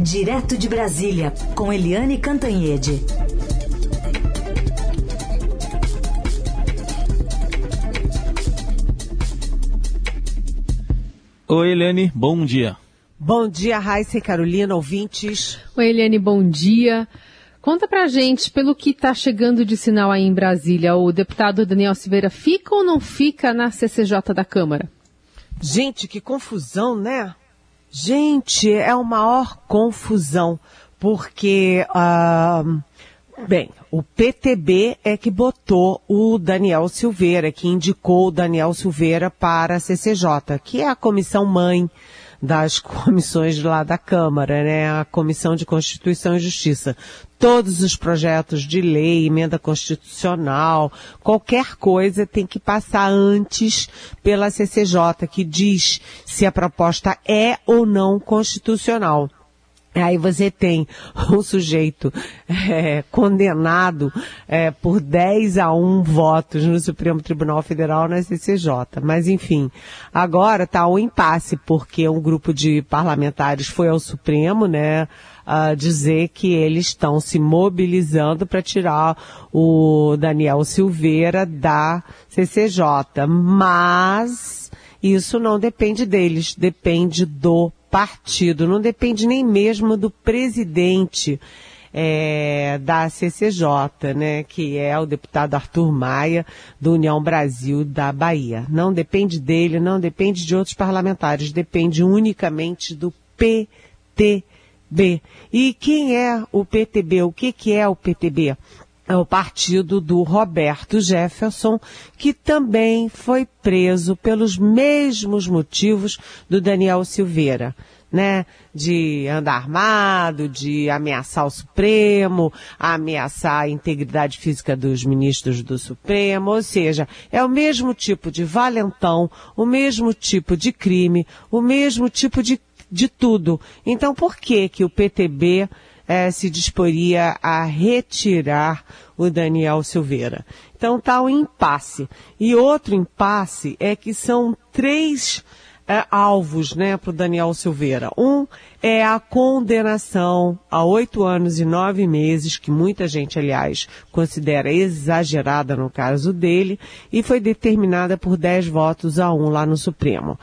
Direto de Brasília, com Eliane Cantanhede. Oi, Eliane, bom dia. Bom dia, Raíssa e Carolina, ouvintes. Oi, Eliane, bom dia. Conta pra gente, pelo que está chegando de sinal aí em Brasília, o deputado Daniel Silveira fica ou não fica na CCJ da Câmara? Gente, que confusão, né? Gente, é a maior confusão, porque, uh, bem, o PTB é que botou o Daniel Silveira, que indicou o Daniel Silveira para a CCJ, que é a comissão mãe das comissões lá da Câmara, né? A Comissão de Constituição e Justiça. Todos os projetos de lei, emenda constitucional, qualquer coisa tem que passar antes pela CCJ, que diz se a proposta é ou não constitucional. Aí você tem um sujeito é, condenado é, por 10 a 1 votos no Supremo Tribunal Federal na CCJ. Mas enfim, agora está um impasse, porque um grupo de parlamentares foi ao Supremo, né, dizer que eles estão se mobilizando para tirar o Daniel Silveira da CCJ. Mas isso não depende deles, depende do partido, não depende nem mesmo do presidente é, da CCJ, né, que é o deputado Arthur Maia, do União Brasil da Bahia. Não depende dele, não depende de outros parlamentares, depende unicamente do PTB. E quem é o PTB? O que, que é o PTB? É o partido do Roberto Jefferson, que também foi preso pelos mesmos motivos do Daniel Silveira. Né, de andar armado, de ameaçar o Supremo, ameaçar a integridade física dos ministros do Supremo, ou seja, é o mesmo tipo de valentão, o mesmo tipo de crime, o mesmo tipo de, de tudo. Então, por que que o PTB é, se disporia a retirar o Daniel Silveira. Então está o impasse. E outro impasse é que são três é, alvos né, para o Daniel Silveira. Um é a condenação a oito anos e nove meses, que muita gente, aliás, considera exagerada no caso dele, e foi determinada por dez votos a um lá no Supremo.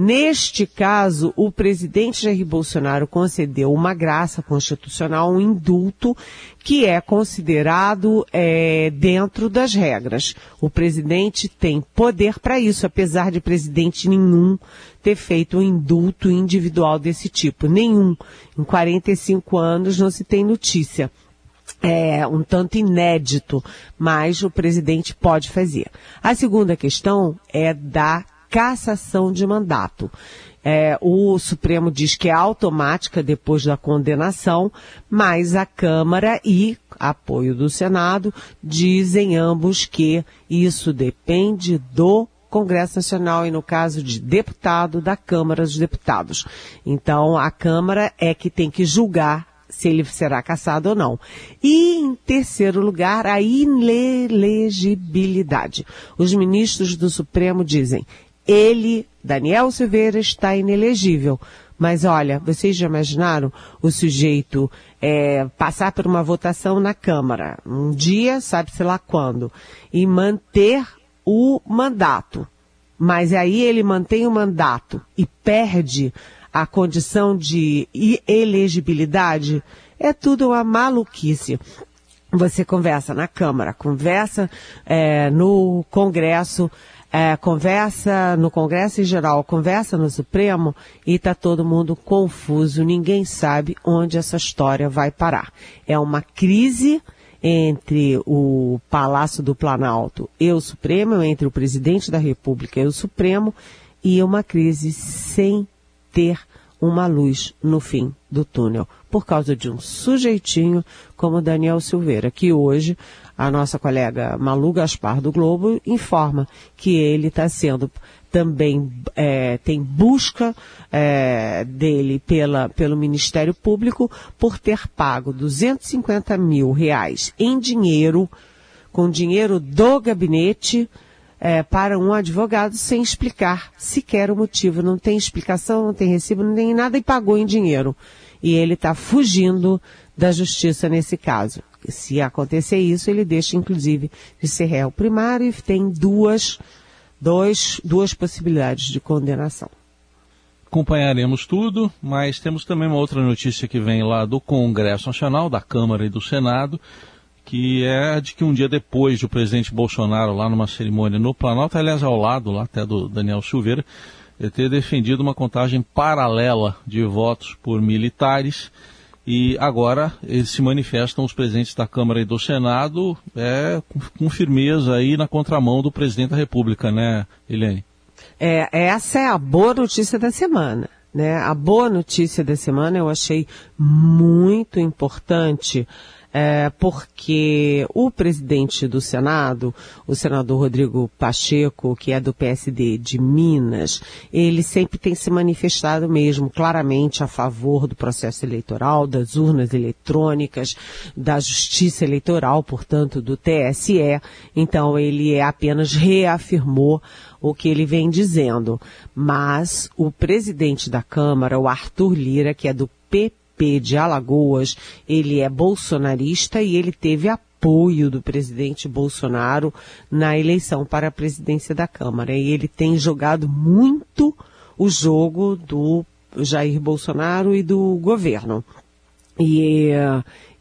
Neste caso, o presidente Jair Bolsonaro concedeu uma graça constitucional, um indulto, que é considerado é, dentro das regras. O presidente tem poder para isso, apesar de presidente nenhum ter feito um indulto individual desse tipo. Nenhum. Em 45 anos não se tem notícia é um tanto inédito, mas o presidente pode fazer. A segunda questão é da cassação de mandato. É, o Supremo diz que é automática depois da condenação, mas a Câmara e apoio do Senado dizem ambos que isso depende do Congresso Nacional e no caso de deputado da Câmara dos Deputados. Então a Câmara é que tem que julgar se ele será cassado ou não. E, em terceiro lugar, a inelegibilidade. Os ministros do Supremo dizem, ele, Daniel Silveira, está inelegível. Mas olha, vocês já imaginaram o sujeito é, passar por uma votação na Câmara, um dia, sabe-se lá quando, e manter o mandato. Mas aí ele mantém o mandato e perde a condição de elegibilidade. É tudo uma maluquice você conversa na Câmara, conversa é, no Congresso, é, conversa no Congresso em geral, conversa no Supremo e está todo mundo confuso, ninguém sabe onde essa história vai parar. É uma crise entre o Palácio do Planalto e o Supremo, entre o presidente da República e o Supremo, e uma crise sem ter uma luz no fim do túnel, por causa de um sujeitinho como Daniel Silveira, que hoje a nossa colega Malu Gaspar do Globo informa que ele está sendo também é, tem busca é, dele pela, pelo Ministério Público por ter pago 250 mil reais em dinheiro, com dinheiro do gabinete, é, para um advogado sem explicar sequer o motivo. Não tem explicação, não tem recibo, não tem nada e pagou em dinheiro. e ele está fugindo da justiça nesse caso. Se acontecer isso, ele deixa, inclusive, de ser réu primário e tem duas, dois, duas possibilidades de condenação. Acompanharemos tudo, mas temos também uma outra notícia que vem lá do Congresso Nacional, da Câmara e do Senado, que é de que um dia depois do presidente Bolsonaro, lá numa cerimônia no Planalto, aliás, ao lado lá até do Daniel Silveira, ter defendido uma contagem paralela de votos por militares e agora eles se manifestam os presidentes da Câmara e do Senado é, com, com firmeza aí na contramão do presidente da República, né, Eliane? É, essa é a boa notícia da semana. Né? A boa notícia da semana eu achei muito importante é, porque o presidente do Senado, o senador Rodrigo Pacheco, que é do PSD de Minas, ele sempre tem se manifestado mesmo claramente a favor do processo eleitoral, das urnas eletrônicas, da justiça eleitoral, portanto, do TSE. Então, ele é apenas reafirmou o que ele vem dizendo. Mas o presidente da Câmara, o Arthur Lira, que é do PP, PP de Alagoas, ele é bolsonarista e ele teve apoio do presidente Bolsonaro na eleição para a presidência da Câmara. E ele tem jogado muito o jogo do Jair Bolsonaro e do governo. E,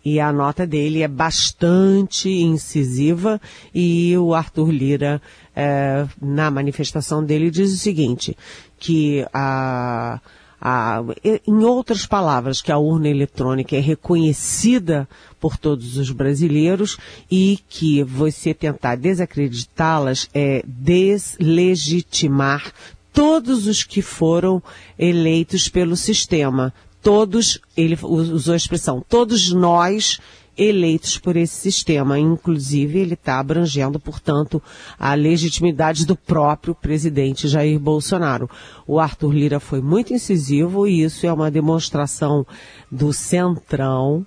e a nota dele é bastante incisiva e o Arthur Lira, é, na manifestação dele, diz o seguinte, que a a, em outras palavras, que a urna eletrônica é reconhecida por todos os brasileiros e que você tentar desacreditá-las é deslegitimar todos os que foram eleitos pelo sistema. Todos, ele usou a expressão, todos nós eleitos por esse sistema. Inclusive, ele está abrangendo, portanto, a legitimidade do próprio presidente Jair Bolsonaro. O Arthur Lira foi muito incisivo e isso é uma demonstração do centrão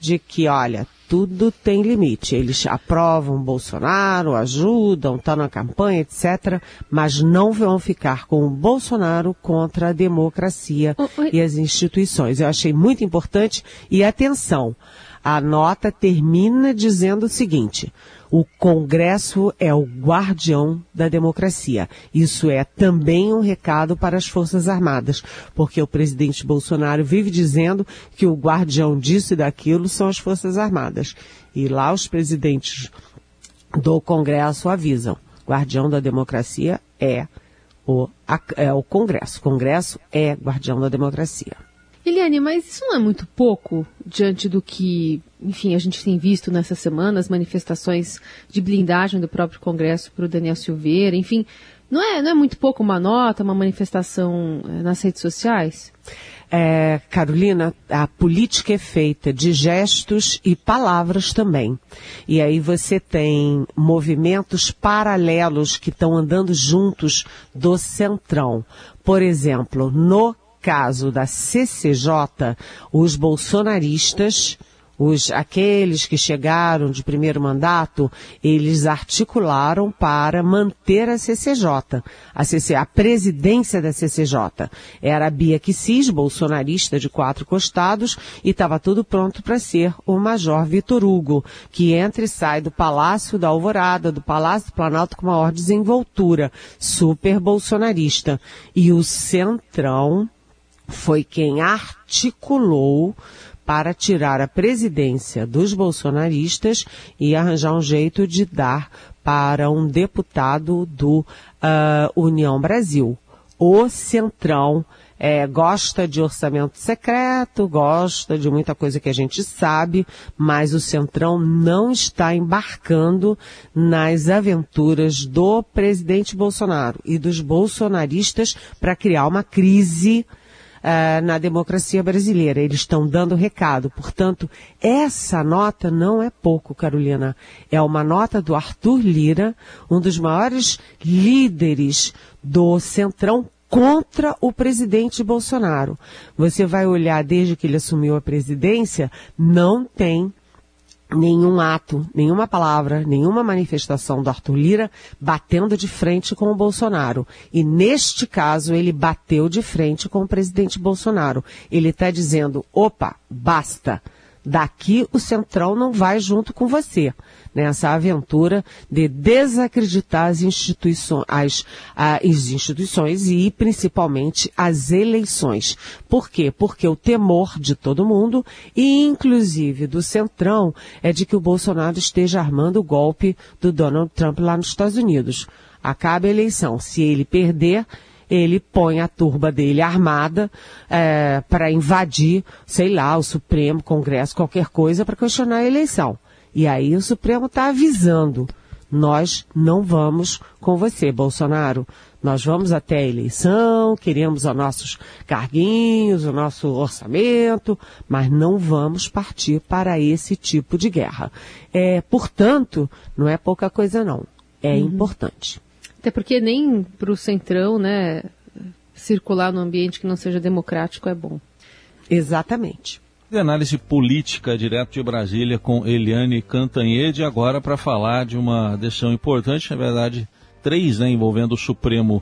de que, olha, tudo tem limite. Eles aprovam Bolsonaro, ajudam, estão tá na campanha, etc., mas não vão ficar com o Bolsonaro contra a democracia e as instituições. Eu achei muito importante e atenção. A nota termina dizendo o seguinte: o Congresso é o guardião da democracia. Isso é também um recado para as Forças Armadas, porque o presidente Bolsonaro vive dizendo que o guardião disso e daquilo são as Forças Armadas. E lá os presidentes do Congresso avisam: guardião da democracia é o, é o Congresso. Congresso é guardião da democracia. Eliane, mas isso não é muito pouco diante do que, enfim, a gente tem visto nessas semanas, manifestações de blindagem do próprio Congresso para o Daniel Silveira, enfim, não é, não é muito pouco uma nota, uma manifestação é, nas redes sociais? É, Carolina, a política é feita de gestos e palavras também. E aí você tem movimentos paralelos que estão andando juntos do centrão. Por exemplo, no caso da CCJ, os bolsonaristas, os, aqueles que chegaram de primeiro mandato, eles articularam para manter a CCJ, a, CC, a presidência da CCJ. Era a Bia Kicis, bolsonarista de quatro costados, e estava tudo pronto para ser o Major Vitor Hugo, que entra e sai do Palácio da Alvorada, do Palácio do Planalto com maior desenvoltura, super bolsonarista. E o Centrão foi quem articulou para tirar a presidência dos bolsonaristas e arranjar um jeito de dar para um deputado do uh, União Brasil. O Centrão é, gosta de orçamento secreto, gosta de muita coisa que a gente sabe, mas o Centrão não está embarcando nas aventuras do presidente Bolsonaro e dos bolsonaristas para criar uma crise uh, na democracia brasileira. Eles estão dando recado. Portanto, essa nota não é pouco, Carolina. É uma nota do Arthur Lira, um dos maiores líderes do Centrão contra o presidente Bolsonaro. Você vai olhar desde que ele assumiu a presidência, não tem nenhum ato, nenhuma palavra, nenhuma manifestação do Arthur Lira batendo de frente com o Bolsonaro. E neste caso, ele bateu de frente com o presidente Bolsonaro. Ele está dizendo: opa, basta. Daqui o Centrão não vai junto com você nessa aventura de desacreditar as instituições, as, as instituições e principalmente as eleições. Por quê? Porque o temor de todo mundo e inclusive do Centrão é de que o Bolsonaro esteja armando o golpe do Donald Trump lá nos Estados Unidos. Acaba a eleição. Se ele perder, ele põe a turba dele armada é, para invadir, sei lá, o Supremo, Congresso, qualquer coisa para questionar a eleição. E aí o Supremo está avisando: nós não vamos com você, Bolsonaro. Nós vamos até a eleição, queremos os nossos carguinhos, o nosso orçamento, mas não vamos partir para esse tipo de guerra. É, portanto, não é pouca coisa não. É uhum. importante. Até porque nem para o centrão, né, circular no ambiente que não seja democrático é bom. Exatamente de análise política direto de Brasília com Eliane Cantanhede, agora para falar de uma decisão importante, na verdade, três, né, envolvendo o Supremo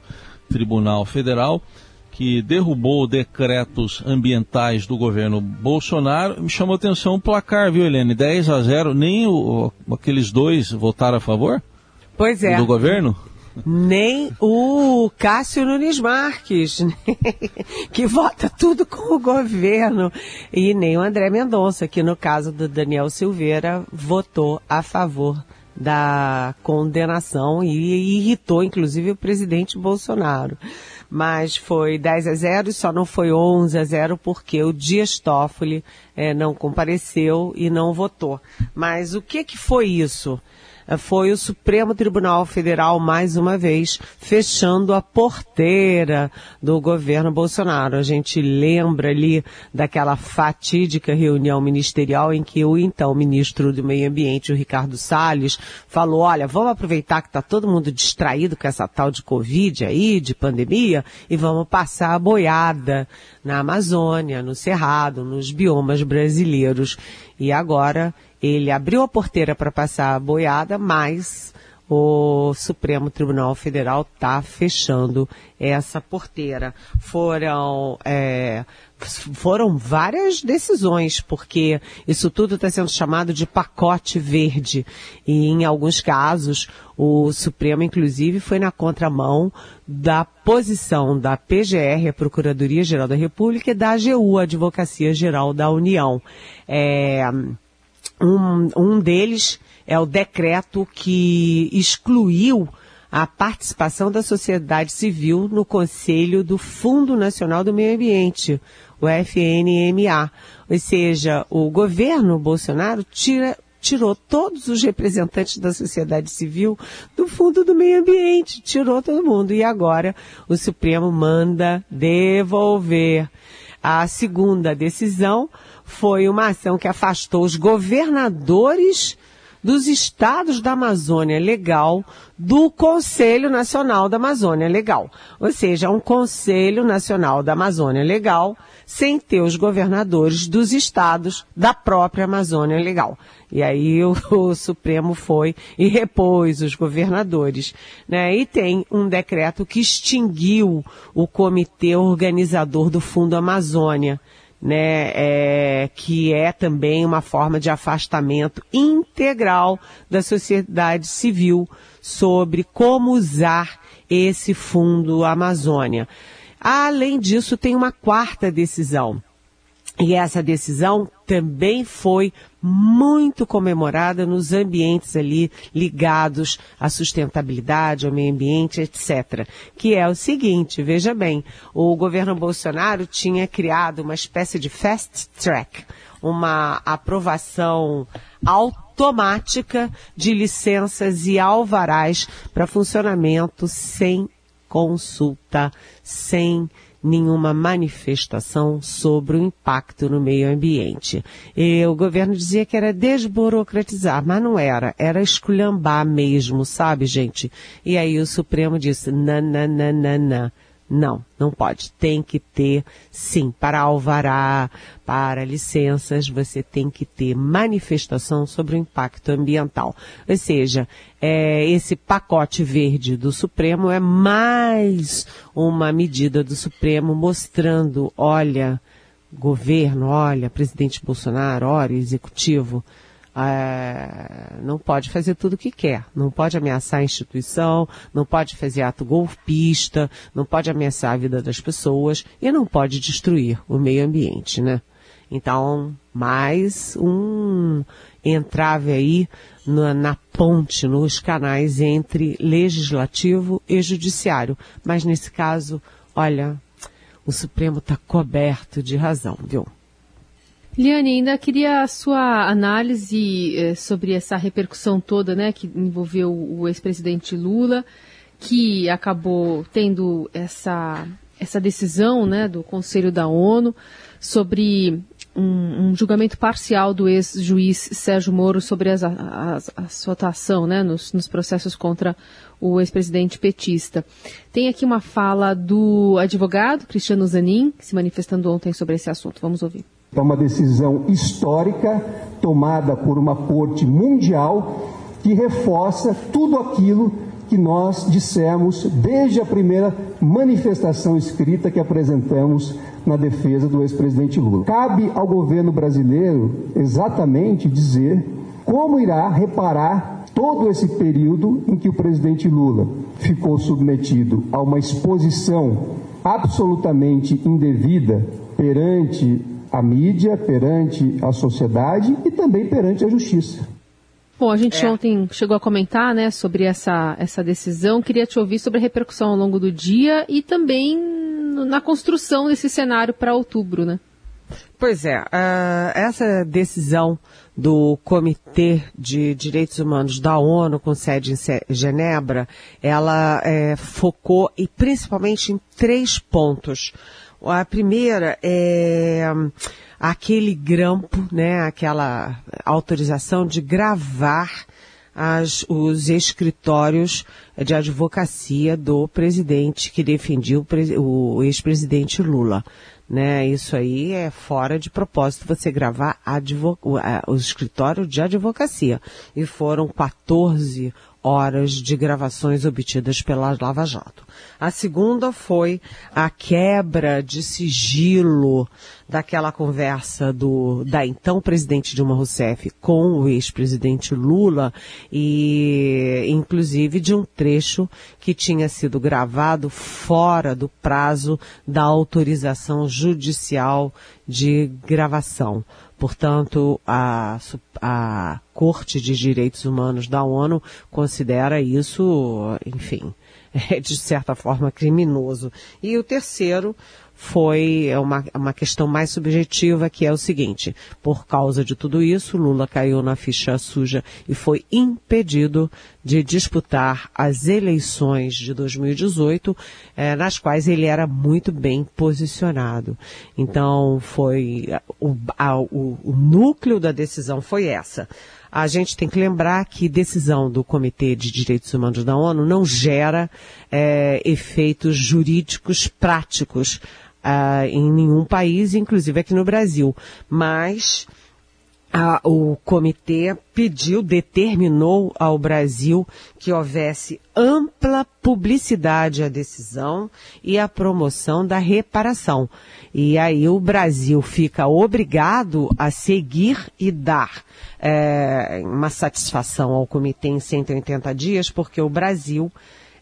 Tribunal Federal, que derrubou decretos ambientais do governo Bolsonaro. Me chamou atenção o placar, viu, Eliane? 10 a 0, nem o, aqueles dois votaram a favor? Pois é. Do governo? Nem o Cássio Nunes Marques, que vota tudo com o governo, e nem o André Mendonça, que no caso do Daniel Silveira votou a favor da condenação e irritou inclusive o presidente Bolsonaro. Mas foi 10 a 0 e só não foi 11 a 0 porque o Dias Toffoli é, não compareceu e não votou. Mas o que que foi isso? Foi o Supremo Tribunal Federal, mais uma vez, fechando a porteira do governo Bolsonaro. A gente lembra ali daquela fatídica reunião ministerial em que o então ministro do Meio Ambiente, o Ricardo Salles, falou, olha, vamos aproveitar que está todo mundo distraído com essa tal de Covid aí, de pandemia, e vamos passar a boiada na Amazônia, no Cerrado, nos biomas brasileiros. E agora ele abriu a porteira para passar a boiada, mas o Supremo Tribunal Federal está fechando essa porteira. Foram, é, foram várias decisões, porque isso tudo está sendo chamado de pacote verde. E em alguns casos, o Supremo, inclusive, foi na contramão da posição da PGR, a Procuradoria Geral da República, e da AGU, a Advocacia Geral da União. É, um, um deles é o decreto que excluiu a participação da sociedade civil no Conselho do Fundo Nacional do Meio Ambiente, o FNMA. Ou seja, o governo Bolsonaro tira, tirou todos os representantes da sociedade civil do Fundo do Meio Ambiente, tirou todo mundo. E agora o Supremo manda devolver. A segunda decisão foi uma ação que afastou os governadores dos estados da Amazônia Legal do Conselho Nacional da Amazônia Legal. Ou seja, um Conselho Nacional da Amazônia Legal sem ter os governadores dos estados da própria Amazônia Legal. E aí o, o Supremo foi e repôs os governadores. Né? E tem um decreto que extinguiu o comitê organizador do Fundo Amazônia né, é, que é também uma forma de afastamento integral da sociedade civil sobre como usar esse fundo Amazônia. Além disso, tem uma quarta decisão, e essa decisão também foi muito comemorada nos ambientes ali ligados à sustentabilidade, ao meio ambiente, etc. Que é o seguinte, veja bem, o governo Bolsonaro tinha criado uma espécie de fast track, uma aprovação automática de licenças e alvarás para funcionamento sem consulta, sem nenhuma manifestação sobre o impacto no meio ambiente. E o governo dizia que era desburocratizar, mas não era, era esculhambar mesmo, sabe, gente? E aí o Supremo disse, nananana, Não, não pode. Tem que ter, sim, para alvará, para licenças, você tem que ter manifestação sobre o impacto ambiental. Ou seja, é, esse pacote verde do Supremo é mais uma medida do Supremo mostrando, olha, governo, olha, presidente Bolsonaro, olha, executivo, é, não pode fazer tudo o que quer, não pode ameaçar a instituição, não pode fazer ato golpista, não pode ameaçar a vida das pessoas e não pode destruir o meio ambiente, né? Então, mais um entrave aí na, na ponte, nos canais entre legislativo e judiciário. Mas nesse caso, olha, o Supremo está coberto de razão, viu? Liane, ainda queria a sua análise eh, sobre essa repercussão toda, né, que envolveu o ex-presidente Lula, que acabou tendo essa, essa decisão, né, do Conselho da ONU sobre um, um julgamento parcial do ex-juiz Sérgio Moro sobre as, as, a sua atuação, né, nos, nos processos contra o ex-presidente petista. Tem aqui uma fala do advogado Cristiano Zanin, se manifestando ontem sobre esse assunto. Vamos ouvir. É uma decisão histórica tomada por uma corte mundial que reforça tudo aquilo que nós dissemos desde a primeira manifestação escrita que apresentamos na defesa do ex-presidente Lula. Cabe ao governo brasileiro exatamente dizer como irá reparar todo esse período em que o presidente Lula ficou submetido a uma exposição absolutamente indevida perante a mídia, perante a sociedade e também perante a justiça. Bom, a gente é. ontem chegou a comentar né, sobre essa, essa decisão. Queria te ouvir sobre a repercussão ao longo do dia e também na construção desse cenário para outubro, né? Pois é, uh, essa decisão do Comitê de Direitos Humanos da ONU, com sede em Genebra, ela é, focou e principalmente em três pontos. A primeira é aquele grampo, né, aquela autorização de gravar as, os escritórios de advocacia do presidente que defendia o, o ex-presidente Lula. Né, isso aí é fora de propósito você gravar o, o escritório de advocacia. E foram 14 horas de gravações obtidas pela Lava Jato. A segunda foi a quebra de sigilo daquela conversa do da então presidente Dilma Rousseff com o ex-presidente Lula e inclusive de um trecho que tinha sido gravado fora do prazo da autorização judicial de gravação. Portanto, a, a Corte de Direitos Humanos da ONU considera isso, enfim, é de certa forma criminoso. E o terceiro foi uma, uma questão mais subjetiva, que é o seguinte: por causa de tudo isso, Lula caiu na ficha suja e foi impedido de disputar as eleições de 2018, eh, nas quais ele era muito bem posicionado. Então, foi o, a, o, o núcleo da decisão foi essa a gente tem que lembrar que decisão do Comitê de Direitos Humanos da ONU não gera é, efeitos jurídicos práticos uh, em nenhum país, inclusive aqui no Brasil. Mas o comitê pediu, determinou ao Brasil que houvesse ampla publicidade à decisão e à promoção da reparação. E aí o Brasil fica obrigado a seguir e dar é, uma satisfação ao comitê em 180 dias, porque o Brasil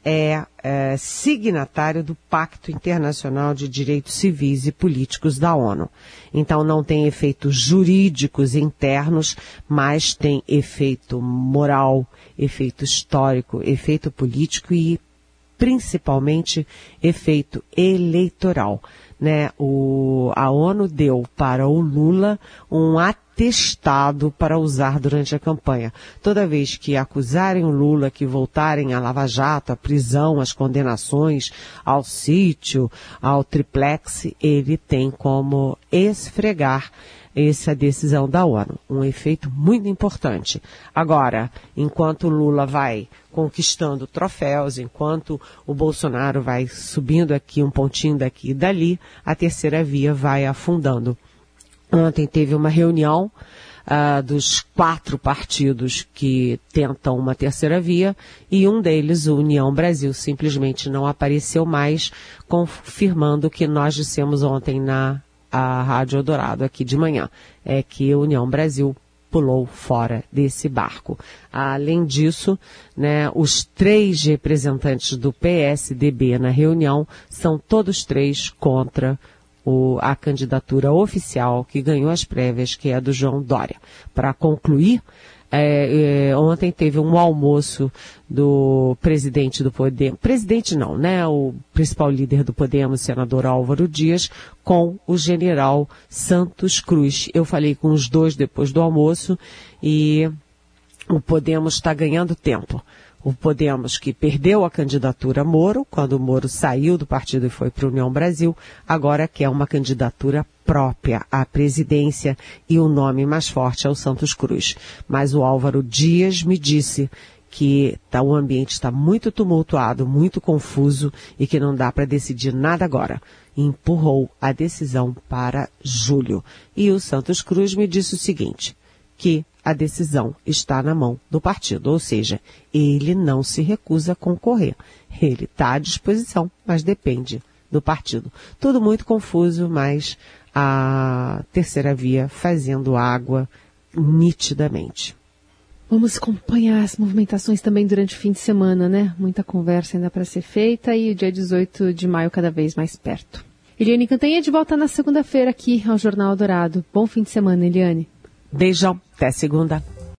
é, é, signatário do Pacto Internacional de Direitos Civis e Políticos da ONU. Então não tem efeitos jurídicos internos, mas tem efeito moral, efeito histórico, efeito político e principalmente efeito eleitoral. né, o, a ONU deu para o Lula um atestado para usar durante a campanha. Toda vez que acusarem o Lula, que voltarem à Lava Jato, à prisão, às condenações, ao sítio, ao triplex, ele tem como esfregar essa decisão da ONU. Um efeito muito importante. Agora, enquanto Lula vai conquistando troféus, enquanto o Bolsonaro vai subindo aqui um pontinho daqui e dali, a terceira via vai afundando. Ontem teve uma reunião uh, dos quatro partidos que tentam uma terceira via e um deles, o União Brasil, simplesmente não apareceu mais, confirmando o que nós dissemos ontem na a Rádio Eldorado aqui de manhã, é que a União Brasil pulou fora desse barco. Além disso, né, os três representantes do PSDB na reunião são todos três contra o, a candidatura oficial que ganhou as prévias, que é a do João Dória. Para concluir, é, é, ontem teve um almoço do presidente do Podemos, presidente não, né? O principal líder do Podemos, senador Álvaro Dias, com o general Santos Cruz. Eu falei com os dois depois do almoço e o Podemos está ganhando tempo o Podemos, que perdeu a candidatura Moro, quando o Moro saiu do partido e foi para a União Brasil, agora quer uma candidatura própria à presidência e o nome mais forte é o Santos Cruz. Mas o Álvaro Dias me disse que tá, o ambiente está muito tumultuado, muito confuso e que não dá para decidir nada agora. empurrou a decisão para julho. E o Santos Cruz me disse o seguinte, que a decisão está na mão do partido, ou seja, ele não se recusa a concorrer. Ele está à disposição, mas depende do partido. Tudo muito confuso, mas a terceira via fazendo água nitidamente. Vamos acompanhar as movimentações também durante o fim de semana, né? Muita conversa ainda para ser feita e o dia 18 de maio cada vez mais perto. Eliane Cantanha de volta na segunda-feira aqui ao Jornal Dourado. Bom fim de semana, Eliane. Beijão, até segunda.